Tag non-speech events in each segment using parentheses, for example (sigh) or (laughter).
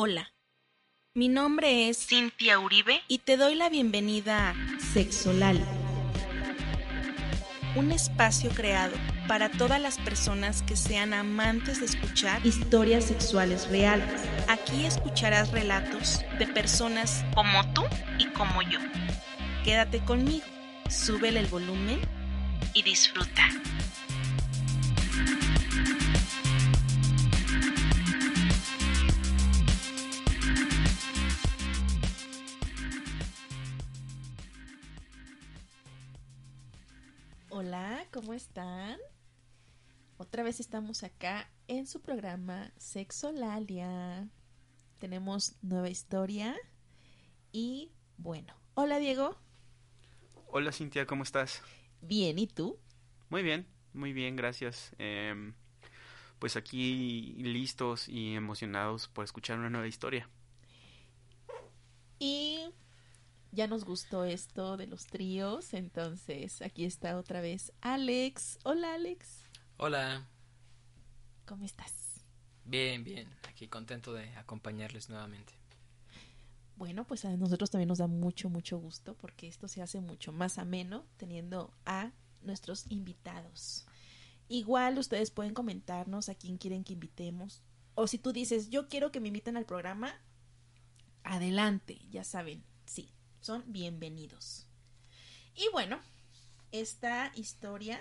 Hola, mi nombre es Cintia Uribe y te doy la bienvenida a Sexolal, un espacio creado para todas las personas que sean amantes de escuchar historias sexuales reales. Aquí escucharás relatos de personas como tú y como yo. Quédate conmigo, súbele el volumen y disfruta. ¿Cómo están? Otra vez estamos acá en su programa Sexolalia. Tenemos nueva historia y bueno. Hola Diego. Hola Cintia, ¿cómo estás? Bien, ¿y tú? Muy bien, muy bien, gracias. Em, pues aquí listos y emocionados por escuchar una nueva historia. Y ya nos gustó esto de los tríos, entonces aquí está otra vez Alex. Hola Alex. Hola. ¿Cómo estás? Bien, bien. Aquí contento de acompañarles nuevamente. Bueno, pues a nosotros también nos da mucho, mucho gusto porque esto se hace mucho más ameno teniendo a nuestros invitados. Igual ustedes pueden comentarnos a quién quieren que invitemos. O si tú dices, yo quiero que me inviten al programa, adelante, ya saben, sí, son bienvenidos. Y bueno, esta historia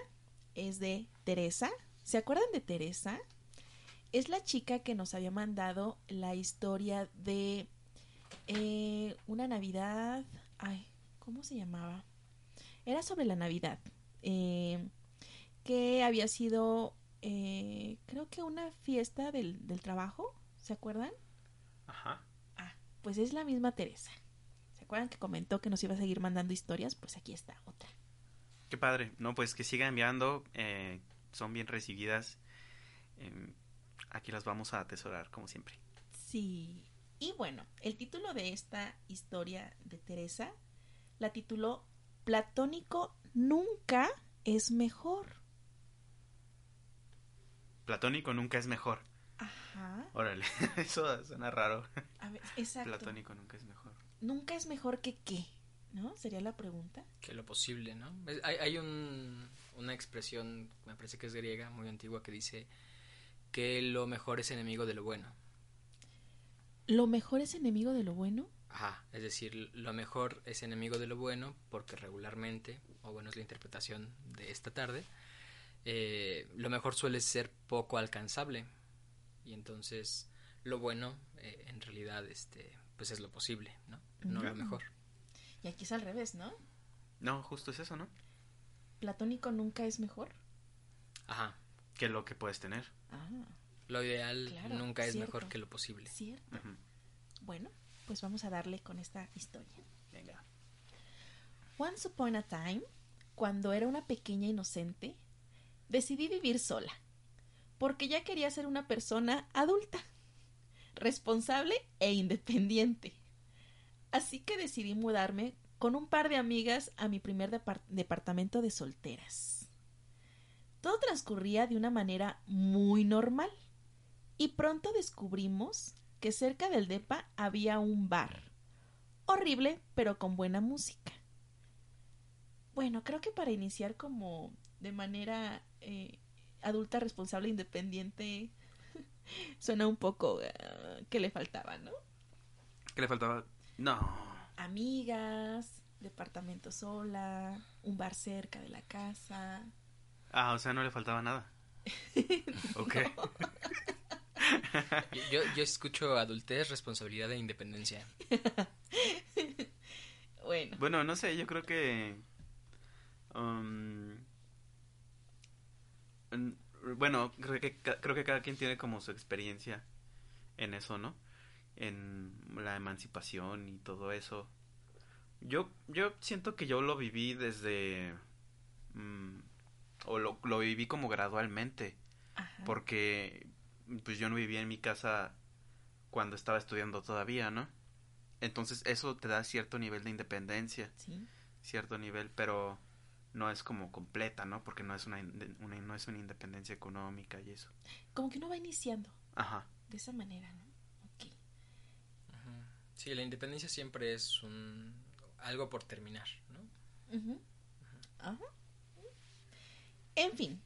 es de Teresa. ¿Se acuerdan de Teresa? Es la chica que nos había mandado la historia de eh, una Navidad. Ay, ¿cómo se llamaba? Era sobre la Navidad. Eh, que había sido, eh, creo que una fiesta del, del trabajo. ¿Se acuerdan? Ajá. Ah, pues es la misma Teresa. ¿Se acuerdan que comentó que nos iba a seguir mandando historias? Pues aquí está otra. Qué padre. No, pues que siga enviando. eh, son bien recibidas. Em, aquí las vamos a atesorar, como siempre. Sí. Y bueno, el título de esta historia de Teresa la tituló Platónico nunca es mejor. Platónico nunca es mejor. Ajá. Órale, (laughs) eso suena raro. A ver, exacto. Platónico nunca es mejor. Nunca es mejor que qué, ¿no? Sería la pregunta. Que lo posible, ¿no? Hay, hay un, una expresión, me parece que es griega, muy antigua, que dice que lo mejor es enemigo de lo bueno. ¿Lo mejor es enemigo de lo bueno? Ajá, es decir, lo mejor es enemigo de lo bueno porque regularmente, o bueno, es la interpretación de esta tarde, eh, lo mejor suele ser poco alcanzable y entonces lo bueno eh, en realidad este pues es lo posible, ¿no? No lo mejor. Y aquí es al revés, ¿no? No, justo es eso, ¿no? Platónico nunca es mejor. Ajá, Que lo que puedes tener. Ah, lo ideal Claro, nunca es cierto. mejor que lo posible. cierto. Bueno, pues vamos a darle con esta historia. Venga. Once upon a time, cuando era una pequeña inocente, decidí vivir sola, porque ya quería ser una persona adulta, responsable e independiente. Así que decidí mudarme con un par de amigas a mi primer depar- departamento de solteras. Todo transcurría de una manera muy normal, y pronto descubrimos que cerca del depa había un bar. Horrible, pero con buena música. Bueno, creo que para iniciar como de manera eh, adulta, responsable, independiente, (laughs) suena un poco eh, que le faltaba, ¿no? ¿Qué le faltaba? No. Amigas, departamento sola, un bar cerca de la casa. Ah, o sea, no le faltaba nada. (laughs) Ok. Yo, yo, escucho adultez, responsabilidad e independencia. (laughs) Bueno, Bueno, no sé, yo creo que... um, bueno, creo que, creo que cada quien tiene como su experiencia en eso, ¿no? En la emancipación y todo eso. Yo, yo siento que yo lo viví desde... mm, o lo, lo viví como gradualmente. Ajá. Porque pues yo no vivía en mi casa cuando estaba estudiando todavía, ¿no? Entonces eso te da cierto nivel de independencia, Sí. cierto nivel, pero no es como completa, ¿no? Porque no es una, inde- una- no es una independencia económica y eso. Como que uno va iniciando Ajá. de esa manera, ¿no? Ok. Ujú. Sí, la independencia siempre es un algo por terminar, ¿no? Ujú. Ajá. En fin,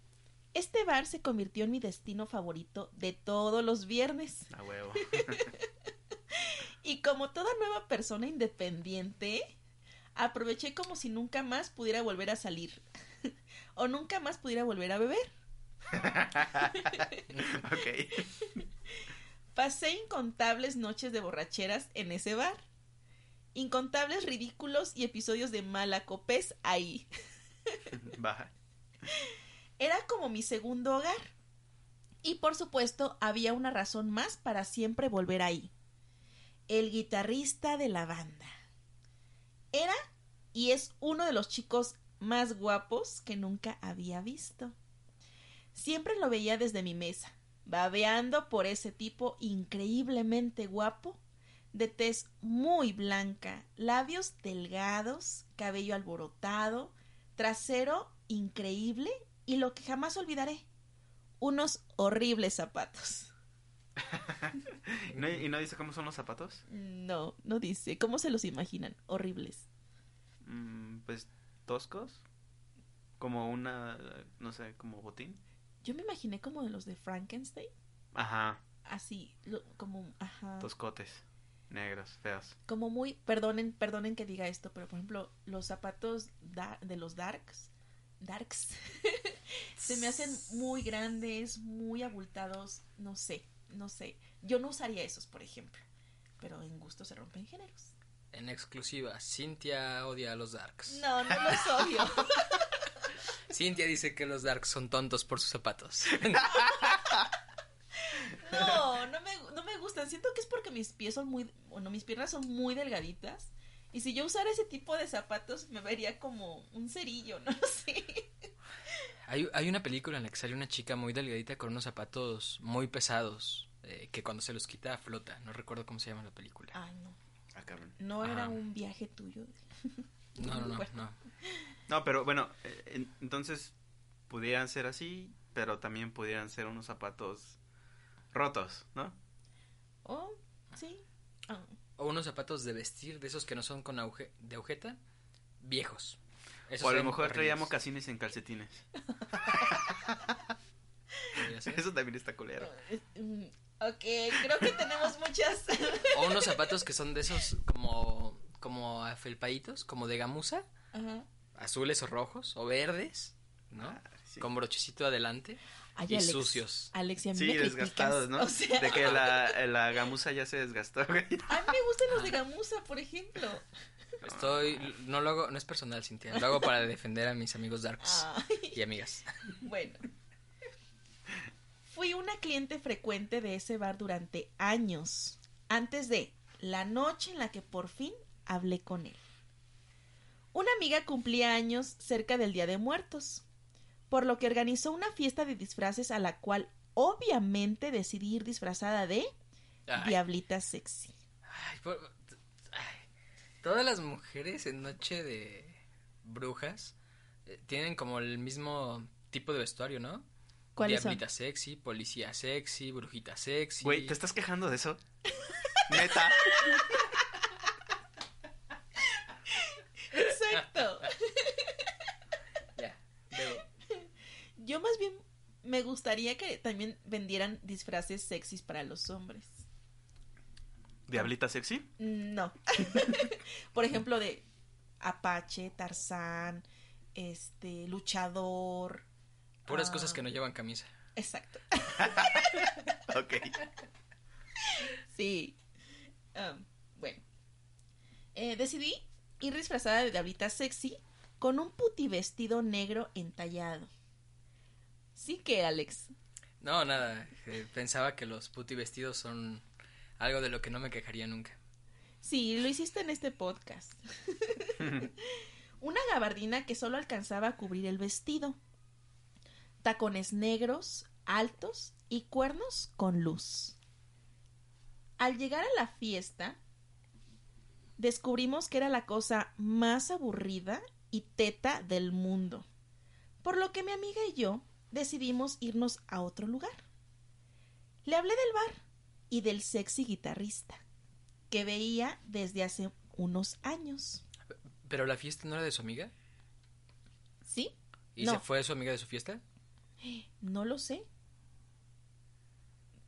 este bar se convirtió en mi destino favorito de todos los viernes. A huevo. (laughs) Y como toda nueva persona independiente, aproveché como si nunca más pudiera volver a salir. (laughs) o nunca más pudiera volver a beber. (laughs) ok. Pasé incontables noches de borracheras en ese bar. Incontables ridículos y episodios de malacopés ahí. (laughs) Baja. Era como mi segundo hogar. Y por supuesto había una razón más para siempre volver ahí. El guitarrista de la banda. Era y es uno de los chicos más guapos que nunca había visto. Siempre lo veía desde mi mesa, babeando por ese tipo increíblemente guapo, de tez muy blanca, labios delgados, cabello alborotado, trasero increíble y lo que jamás olvidaré, unos horribles zapatos. (laughs) ¿No- ¿Y no dice cómo son los zapatos? No, no dice. ¿Cómo se los imaginan? Horribles. Mm, pues toscos. Como una, no sé, como botín. Yo me imaginé como de los de Frankenstein. Ajá. Así, lo- como, ajá. Toscotes. Negros, feos. Como muy, perdonen, perdonen que diga esto, pero por ejemplo, los zapatos da- de los Darks, Darks, (laughs) se me hacen muy grandes, muy abultados, no sé, no sé. Yo no usaría esos, por ejemplo, pero en gusto se rompen géneros. En exclusiva, Cintia odia a los Darks. No, no los odio. (laughs) Cintia dice que los Darks son tontos por sus zapatos. (laughs) No, no me, no me gustan. Siento que es porque mis pies son muy, bueno, mis piernas son muy delgaditas. Y si yo usara ese tipo de zapatos, me vería como un cerillo, (laughs) no lo sé. Hay, hay una película en la que sale una chica muy delgadita con unos zapatos muy pesados eh, que cuando se los quita flota. No recuerdo cómo se llama la película. Ay, no. Ah, cabrón. No era Ajá. un viaje tuyo. No, no, no, (laughs) Bueno. no. No, pero bueno, eh, en- entonces pudieran ser así, pero también pudieran ser unos zapatos rotos, ¿no? Oh, sí. Ah, O unos zapatos de vestir, de esos que no son con de agujeta, viejos. Esos o a lo mejor traía horribles. mocasines en calcetines. Eso también está culero. (laughs) ok, creo que tenemos muchas. (laughs) O unos zapatos que son de esos como, como afelpaditos, como de gamuza, Ajá. azules o rojos, o verdes, ¿no? Ah, sí. Con brochecito adelante. Ay, Y Alex, sucios. Alex, y a mí Sí, desgastados, ¿no? O sea, De que la, (laughs) la gamuza ya se desgastó, güey. a mí me gustan los de gamuza, por ejemplo. Estoy, no lo hago, no es personal, Cintia, lo hago para defender a mis amigos darks Ay. y amigas. Bueno. Fui una cliente frecuente de ese bar durante años, antes de la noche en la que por fin hablé con él. Una amiga cumplía años cerca del Día de Muertos, por lo que organizó una fiesta de disfraces a la cual obviamente decidí ir disfrazada de Ay, Diablita Sexy. ay, por- todas las mujeres en Noche de Brujas eh, tienen como el mismo tipo de vestuario, ¿no? ¿Cuáles son? Diablita sexy, policía sexy, brujita sexy. Güey, ¿te estás quejando de eso? (laughs) Neta. Exacto. (laughs) Ya, debo. Yo más bien me gustaría que también vendieran disfraces sexys para los hombres. ¿Diablita sexy? No. (laughs) Por ejemplo, de Apache, Tarzán, este, luchador. Puras ah, cosas que no llevan camisa. Exacto. (laughs) Ok. Sí. Um, bueno. Eh, decidí ir disfrazada de diablita sexy con un puti vestido negro entallado. Sí que, Alex. No, nada. eh, pensaba que los puti vestidos son Algo de lo que no me quejaría nunca. Sí, lo hiciste en este podcast. (laughs) Una gabardina que solo alcanzaba a cubrir el vestido. Tacones negros, altos y cuernos con luz. Al llegar a la fiesta, descubrimos que era la cosa más aburrida y teta del mundo. Por lo que mi amiga y yo decidimos irnos a otro lugar. Le hablé del bar y del sexy guitarrista, que veía desde hace unos años. ¿Pero la fiesta no era de su amiga? ¿Sí? ¿Y No. se fue su amiga de su fiesta? No lo sé.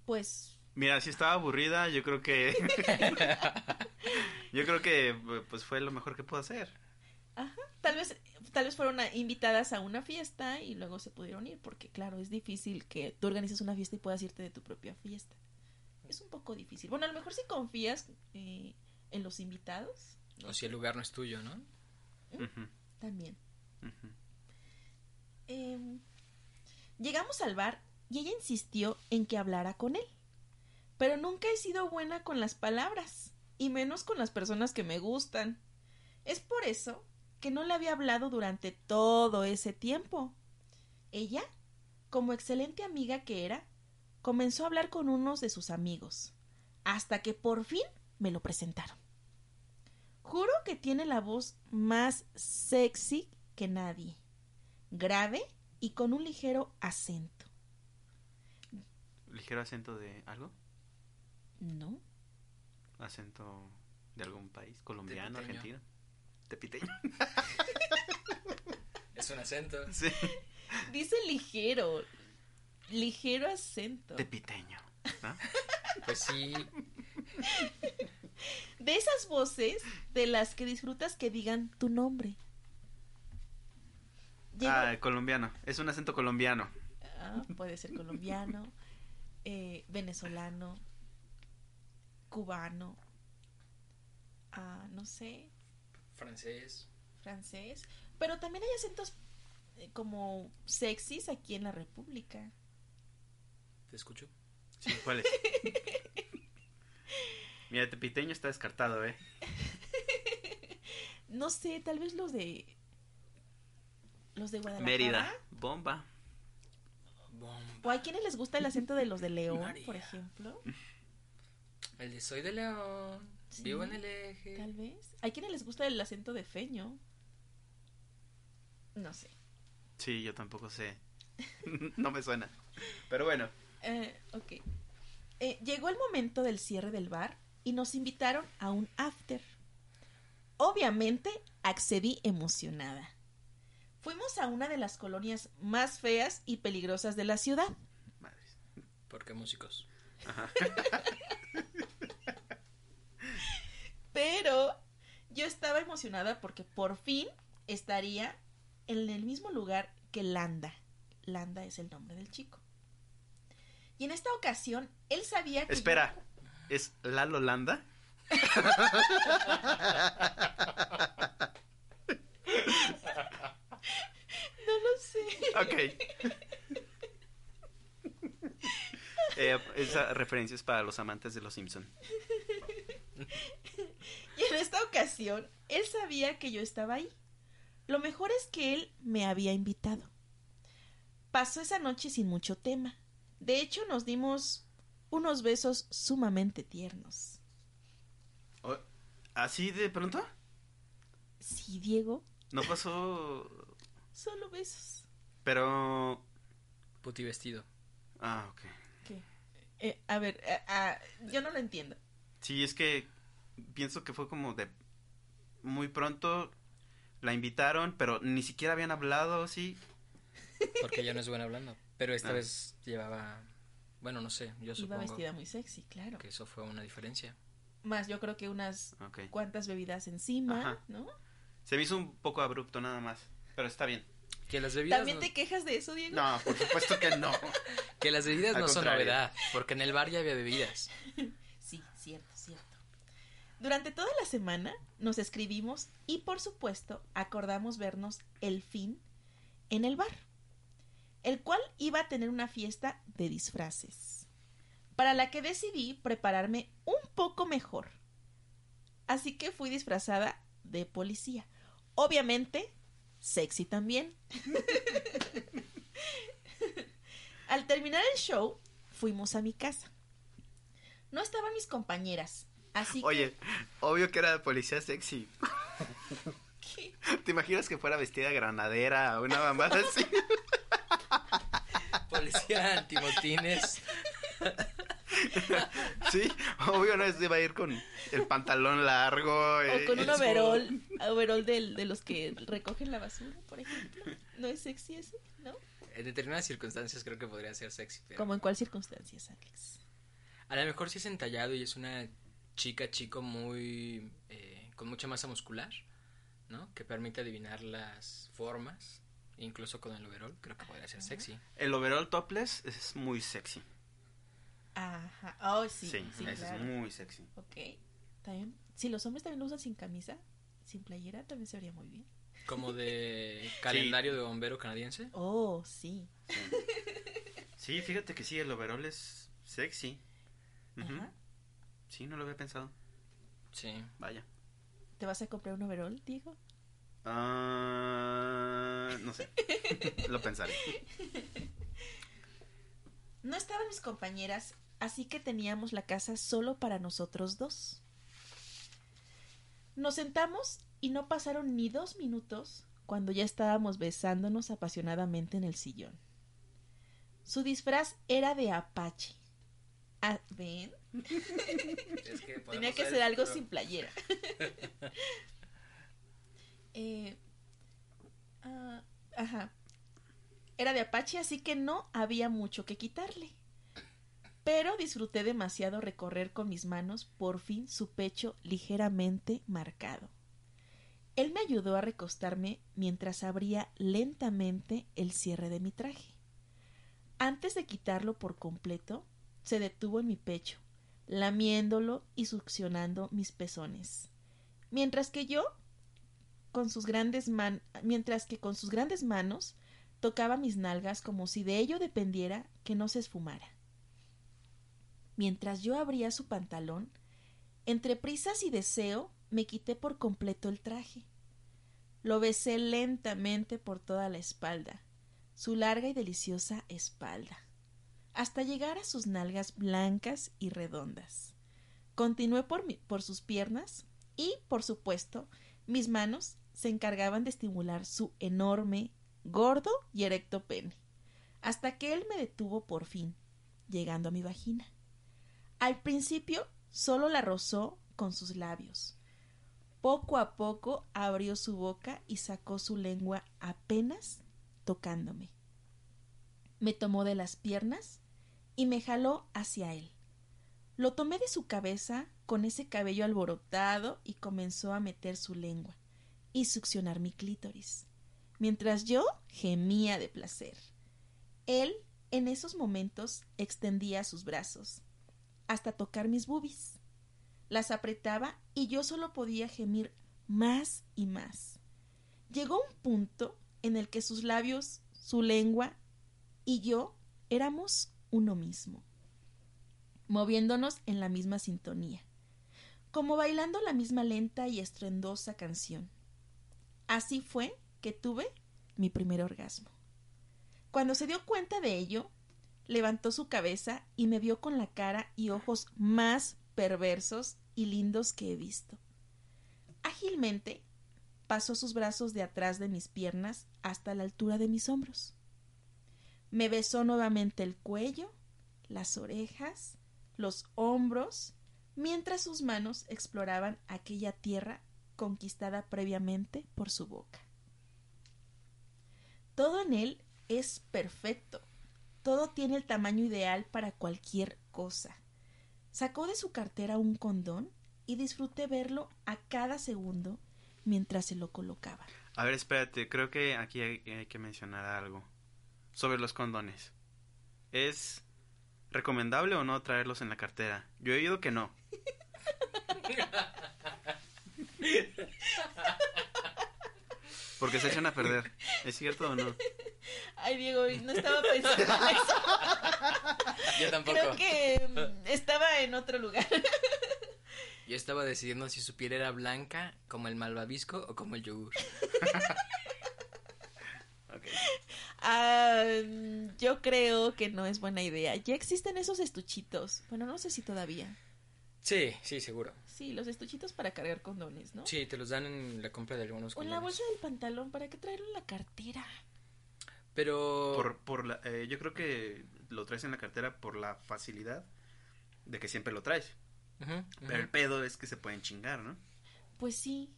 Pues Mira, si estaba aburrida, yo creo que... (laughs) yo creo que pues fue lo mejor que pudo hacer. Ajá, tal vez, tal vez fueron invitadas a una fiesta y luego se pudieron ir, porque claro, es difícil que tú organices una fiesta y puedas irte de tu propia fiesta. Es un poco difícil. Bueno, a lo mejor si confías eh, en los invitados, O si el lugar no es tuyo, ¿no? Ujú, también. Em, llegamos al bar y ella insistió en que hablara con él. Pero nunca he sido buena con las palabras, y menos con las personas que me gustan. Es por eso que no le había hablado durante todo ese tiempo. Ella, como excelente amiga que era, comenzó a hablar con unos de sus amigos, hasta que por fin me lo presentaron. Juro que tiene la voz más sexy que nadie grave y con un ligero acento. ¿Ligero acento de algo? ¿No? ¿Acento de algún país? ¿Colombiano, Tepiteño. argentino? ¿Tepiteño? (laughs) Es un acento. Sí. Dice ligero. Ligero acento. Tepiteño. ¿no? (laughs) Pues sí, De esas voces de las que disfrutas que digan tu nombre. Ah, colombiano. Es un acento colombiano. Ah, puede ser colombiano, (laughs) eh, venezolano, cubano, ah, no sé, francés. francés. Pero también hay acentos eh, como sexys aquí en la República. ¿Te escucho? Sí, ¿cuál es? (laughs) Mira, Tepiteño está descartado, ¿eh? (laughs) No sé, tal vez los de. Los de Guadalajara. Mérida. Bomba. Bomba. O hay quienes les gusta el acento de los de León, María. por ejemplo. (laughs) El de Soy de León. Sí, Vivo en el eje. Tal vez. Hay quienes les gusta el acento de Feño. No sé. Sí, yo tampoco sé. no me suena. Pero bueno. Eh, ok. Eh, llegó el momento del cierre del bar y nos invitaron a un after. Obviamente accedí emocionada. Fuimos a una de las colonias más feas y peligrosas de la ciudad. Madres. ¿Por qué músicos? Pero yo estaba emocionada porque por fin estaría en el mismo lugar que Landa. Landa es el nombre del chico. Y en esta ocasión, él sabía que... yo- Espera. ¿Es Lalo Landa? (laughs) No lo sé. Ok. Eh, esa referencia es para los amantes de los Simpson. (laughs) Y en esta ocasión, él sabía que yo estaba ahí. Lo mejor es que él me había invitado. Pasó esa noche sin mucho tema. De hecho, nos dimos unos besos sumamente tiernos. ¿Así de pronto? Sí, Diego, No pasó. solo besos. Pero. Puti vestido. Ah, ok. ¿Qué? Eh, a ver, eh, ah, yo no lo entiendo. Sí, es que pienso que fue como de muy pronto la invitaron, pero ni siquiera habían hablado, sí. Porque ella no es buena hablando. Pero esta Ah. vez llevaba. Bueno, no sé. Yo Iba supongo vestida muy sexy, claro. que eso fue una diferencia. Más yo creo que unas cuantas bebidas encima, Ajá. ¿no? Se me hizo un poco abrupto nada más, pero está bien. Que las bebidas. ¿También no, te quejas de eso, Diego? No, por supuesto que no. (laughs) Que las bebidas Al no son novedad. Porque en el bar ya había bebidas. (laughs) Sí, cierto, cierto. Durante toda la semana nos escribimos y por supuesto acordamos vernos el fin en el bar, el cual iba a tener una fiesta de disfraces, para la que decidí prepararme un poco mejor. Así que fui disfrazada de policía. Obviamente, sexy también. (laughs) Al terminar el show, fuimos a mi casa. No estaban mis compañeras, así Oye, obvio que era policía sexy. (laughs) que... ¿Te imaginas que fuera vestida de granadera o una mamada así? (laughs) Policía antimotines. (laughs) Sí, obvio no es iba a ir con el pantalón largo. O eh, con un el- overol, overol del- de los que recogen la basura, por ejemplo. ¿No es sexy ese? ¿No? En determinadas circunstancias creo que podría ser sexy. Pero ¿Como en cuál circunstancias, Alex? A lo mejor si es entallado y es una chica, chico muy... eh, con mucha masa muscular, ¿no? Que permite adivinar las formas, incluso con el overall, creo que podría ser sexy. El overall topless es muy sexy. Ajá. Oh, sí, Sí, sí, ese claro. es muy sexy. Ok. También, si los hombres también lo usan sin camisa, sin playera, también se vería muy bien. Como de (laughs) calendario de bombero canadiense. Oh, sí. Sí, fíjate que sí, el overall es sexy. Ajá. Sí, no lo había pensado. Sí. Vaya. ¿Te vas a comprar un overall, Diego? Ah, no sé. lo pensaré. (laughs) No estaban mis compañeras, así que teníamos la casa solo para nosotros dos. Nos sentamos y no pasaron ni dos minutos cuando ya estábamos besándonos apasionadamente en el sillón. Su disfraz era de Apache. Ah, ¿Ven? Es que (laughs) Tenía que ser algo pero- sin playera. (laughs) Eh, ah, ajá. Era de Apache, así que no había mucho que quitarle. Pero disfruté demasiado recorrer con mis manos por fin su pecho ligeramente marcado. Él me ayudó a recostarme mientras abría lentamente el cierre de mi traje. Antes de quitarlo por completo, se detuvo en mi pecho, lamiéndolo y succionando mis pezones. Mientras que yo, con sus grandes man mientras que con sus grandes manos tocaba mis nalgas como si de ello dependiera que no se esfumara. Mientras yo abría su pantalón, entre prisas y deseo, me quité por completo el traje. Lo besé lentamente por toda la espalda, su larga y deliciosa espalda, hasta llegar a sus nalgas blancas y redondas. Continué por, mi- por sus piernas y, por supuesto, mis manos se encargaban de estimular su enorme, gordo y erecto pene, hasta que él me detuvo por fin, llegando a mi vagina. Al principio solo la rozó con sus labios. Poco a poco abrió su boca y sacó su lengua apenas tocándome. Me tomó de las piernas y me jaló hacia él. Lo tomé de su cabeza con ese cabello alborotado y comenzó a meter su lengua y succionar mi clítoris, mientras yo gemía de placer. Él, en esos momentos, extendía sus brazos hasta tocar mis bubis. Las apretaba y yo solo podía gemir más y más. Llegó un punto en el que sus labios, su lengua y yo éramos uno mismo, moviéndonos en la misma sintonía, como bailando la misma lenta y estruendosa canción. Así fue que tuve mi primer orgasmo. Cuando se dio cuenta de ello, levantó su cabeza y me vio con la cara y ojos más perversos y lindos que he visto. Ágilmente pasó sus brazos de atrás de mis piernas hasta la altura de mis hombros. Me besó nuevamente el cuello, las orejas, los hombros, mientras sus manos exploraban aquella tierra conquistada previamente por su boca. Todo en él es perfecto, todo tiene el tamaño ideal para cualquier cosa. Sacó de su cartera un condón y disfruté verlo a cada segundo mientras se lo colocaba. A ver, espérate, creo que aquí hay, hay que mencionar algo sobre los condones. ¿Es recomendable o no traerlos en la cartera? Yo he oído que no. (laughs) (laughs) Porque se echan a perder. ¿Es cierto o no? Ay, Diego, no estaba pensando en eso. (laughs) Yo tampoco. Creo que mm, estaba en otro lugar. (laughs) Yo estaba decidiendo si su piel era blanca como el malvavisco o como el yogur. Ok. Ah, yo creo que no es buena idea. Ya existen esos estuchitos. Bueno, no sé si todavía. Sí, sí, seguro. Sí, los estuchitos para cargar condones, ¿no? Sí, te los dan en la compra de algunos O en la condones. bolsa del pantalón, ¿para qué traerlo en la cartera? Pero Por, por la, eh, yo creo que lo traes en la cartera por la facilidad de que siempre lo traes. Pero el pedo es que se pueden chingar, ¿no? Pues sí.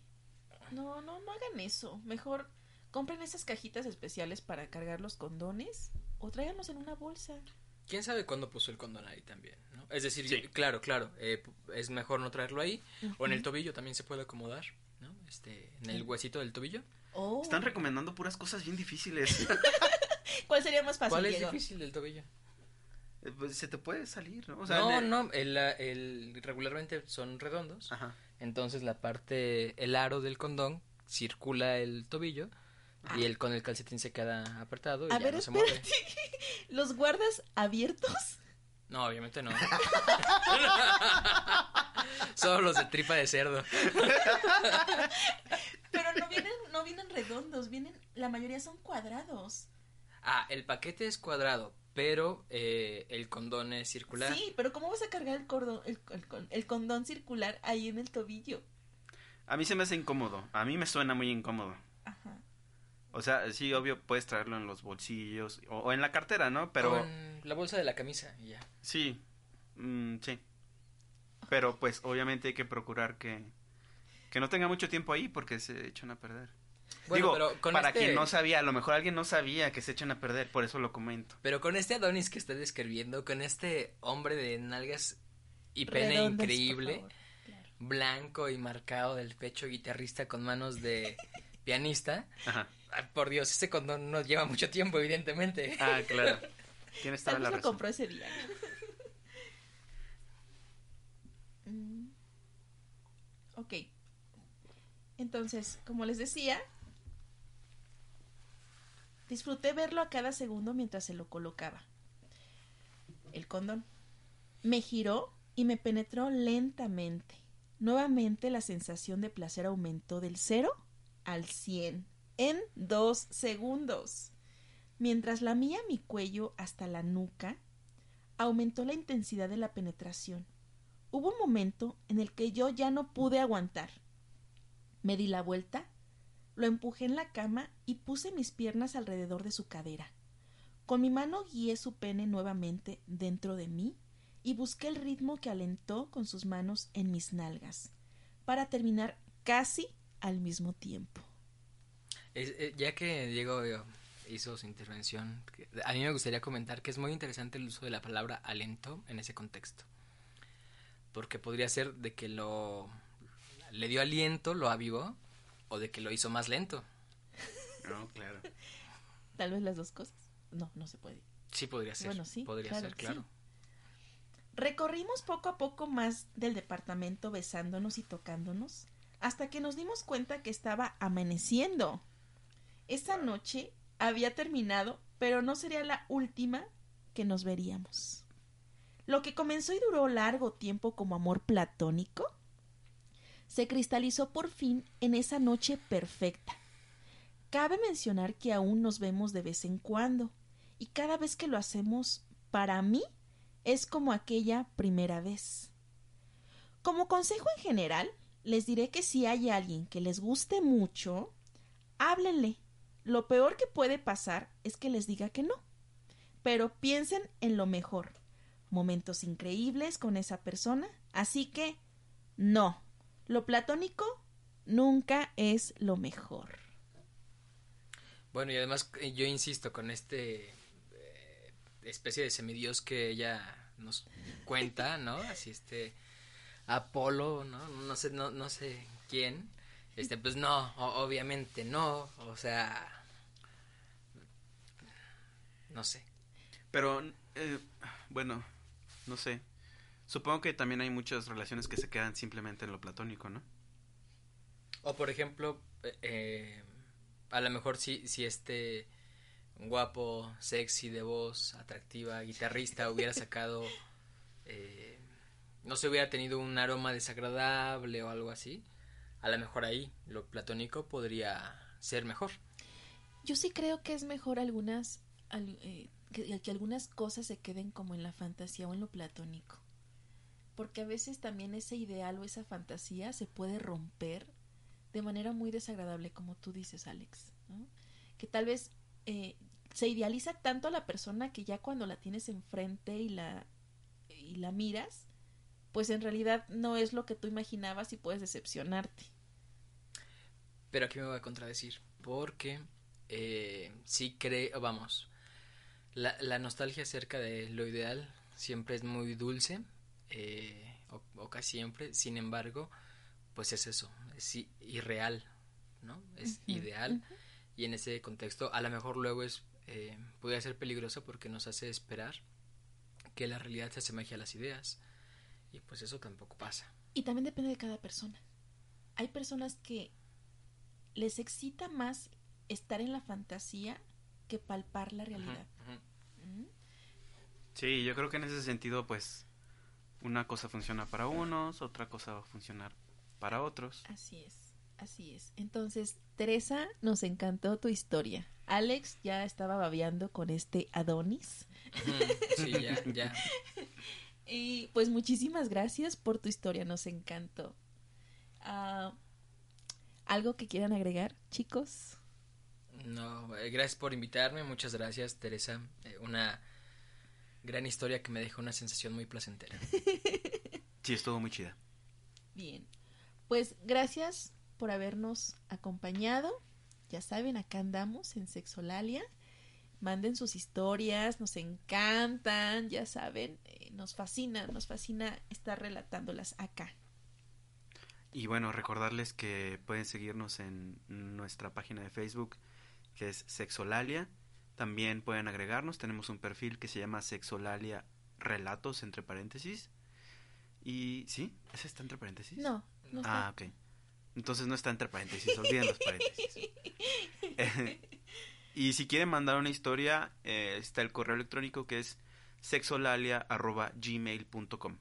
No, no, no hagan eso. Mejor compren esas cajitas especiales para cargar los condones o tráiganlos en una bolsa. ¿Quién sabe cuándo puso el condón ahí también? ¿no? Es decir, Sí. claro, claro, eh, es mejor no traerlo ahí. O en el tobillo también se puede acomodar, ¿no? Este, en el huesito del tobillo. Oh. Están recomendando puras cosas bien difíciles. (laughs) ¿Cuál sería más fácil, ¿Cuál es Diego? difícil del tobillo? Eh, pues, se te puede salir, ¿no? O sea, no, le- no, el, el- regularmente son redondos. Ajá. Entonces la parte, el aro del condón circula el tobillo y el con el calcetín se queda apretado y A ya ver, no se mueve. (laughs) ¿Los guardas abiertos? No, obviamente no. (laughs) Solo los de tripa de cerdo. (laughs) Pero no vienen, no vienen redondos, vienen, la mayoría son cuadrados. Ah, el paquete es cuadrado, pero eh, el condón es circular. Sí, pero ¿cómo vas a cargar el cordón, el, el el condón circular ahí en el tobillo? A mí se me hace incómodo. A mí me suena muy incómodo. Ajá. O sea, sí, obvio, puedes traerlo en los bolsillos o, o en la cartera, ¿no? Pero en la bolsa de la camisa y ya. sí, mm, sí. Pero pues obviamente hay que procurar que, que no tenga mucho tiempo ahí porque se echan a perder. Bueno, Digo, pero con para este- quien no sabía, a lo mejor alguien no sabía que se echan a perder, por eso lo comento. Pero con este Adonis que está describiendo, con este hombre de nalgas y pene Redondas, increíble. Claro. blanco y marcado del pecho guitarrista con manos de pianista, Ajá. Por Dios, ese condón no lleva mucho tiempo, evidentemente. Ah, claro. Tienes toda Tal la vez lo razón. compró ese día. Mm. ok. Entonces, como les decía, disfruté verlo a cada segundo mientras se lo colocaba. El condón. Me giró y me penetró lentamente. Nuevamente la sensación de placer aumentó del 0 al 100 en dos segundos. Mientras lamía mi cuello hasta la nuca, aumentó la intensidad de la penetración. Hubo un momento en el que yo ya no pude aguantar. Me di la vuelta, lo empujé en la cama y puse mis piernas alrededor de su cadera. Con mi mano guié su pene nuevamente dentro de mí y busqué el ritmo que alentó con sus manos en mis nalgas, para terminar casi al mismo tiempo. Es- eh, ya que Diego eh, hizo su intervención, a mí me gustaría comentar que es muy interesante el uso de la palabra alento en ese contexto. Porque podría ser de que lo le dio aliento, lo avivó, o de que lo hizo más lento. (laughs) No, claro. Tal vez las dos cosas. No, no se puede. Sí, podría ser. Bueno, sí, Podría claro, ser, claro. sí. Recorrimos poco a poco más del departamento besándonos y tocándonos hasta que nos dimos cuenta que estaba amaneciendo. Esa noche había terminado, pero no sería la última que nos veríamos. Lo que comenzó y duró largo tiempo como amor platónico se cristalizó por fin en esa noche perfecta. Cabe mencionar que aún nos vemos de vez en cuando, y cada vez que lo hacemos, para mí, es como aquella primera vez. Como consejo en general, les diré que si hay alguien que les guste mucho, háblenle. Lo peor que puede pasar es que les diga que no. Pero piensen en lo mejor. Momentos increíbles con esa persona. Así que, no. Lo platónico nunca es lo mejor. Bueno, y además eh, yo insisto con este eh, especie de semidios que ella nos cuenta, ¿no? Así este Apolo, ¿no? No sé, no, no sé quién. Este, pues no, obviamente no, o sea, no sé. Pero, eh, bueno, no sé. Supongo que también hay muchas relaciones que se quedan simplemente en lo platónico, ¿no? O por ejemplo, eh, eh, a lo mejor si, si este guapo, sexy, de voz, atractiva, guitarrista (laughs) hubiera sacado, eh, no se hubiera tenido un aroma desagradable o algo así, a lo mejor ahí lo platónico podría ser mejor. Yo sí creo que es mejor algunas eh, que, algunas cosas se queden como en la fantasía o en lo platónico. Porque a veces también ese ideal o esa fantasía se puede romper de manera muy desagradable, como tú dices, Alex. Que tal vez eh, se idealiza tanto a la persona que ya cuando la tienes enfrente y la, y la miras, pues en realidad no es lo que tú imaginabas y puedes decepcionarte. Pero aquí me voy a contradecir, porque eh, sí creo, vamos, la, la nostalgia acerca de lo ideal siempre es muy dulce, eh, o, o casi siempre, sin embargo, pues es eso, es irreal, ¿no? Es ideal, y en ese contexto a lo mejor luego es, eh, puede ser peligroso porque nos hace esperar que la realidad se asemeje a las ideas, y pues eso tampoco pasa. Y también depende de cada persona. Hay personas que les excita más estar en la fantasía que palpar la realidad. Sí, yo creo que en ese sentido, pues, una cosa funciona para unos, otra cosa va a funcionar para otros. Así es, así es. Entonces, Teresa, nos encantó tu historia. Alex ya estaba babeando con este Adonis. Sí, ya, ya. (laughs) Y pues muchísimas gracias por tu historia, nos encantó. Ah, ¿Algo que quieran agregar, chicos? No, eh, gracias por invitarme, muchas gracias Teresa, Eh, una gran historia que me dejó una sensación muy placentera. (laughs) Sí, estuvo muy chida. Bien, pues gracias por habernos acompañado. Ya saben, acá andamos en Sexolalia. Manden sus historias, nos encantan, ya saben, eh, nos fascina, nos fascina estar relatándolas acá. Y bueno, recordarles que pueden seguirnos en nuestra página de Facebook, que es Sexolalia. También pueden agregarnos, tenemos un perfil que se llama Sexolalia Relatos, entre paréntesis. Y, ¿sí? ¿Ese está entre paréntesis? No, no Ah, ok. Entonces no está entre paréntesis, olviden los paréntesis. (laughs) Eh, y si quieren mandar una historia, eh, está el correo electrónico que es sexolalia.gmail.com.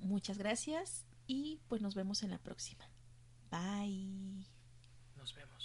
Muchas gracias y pues nos vemos en la próxima. Bye. Nos vemos.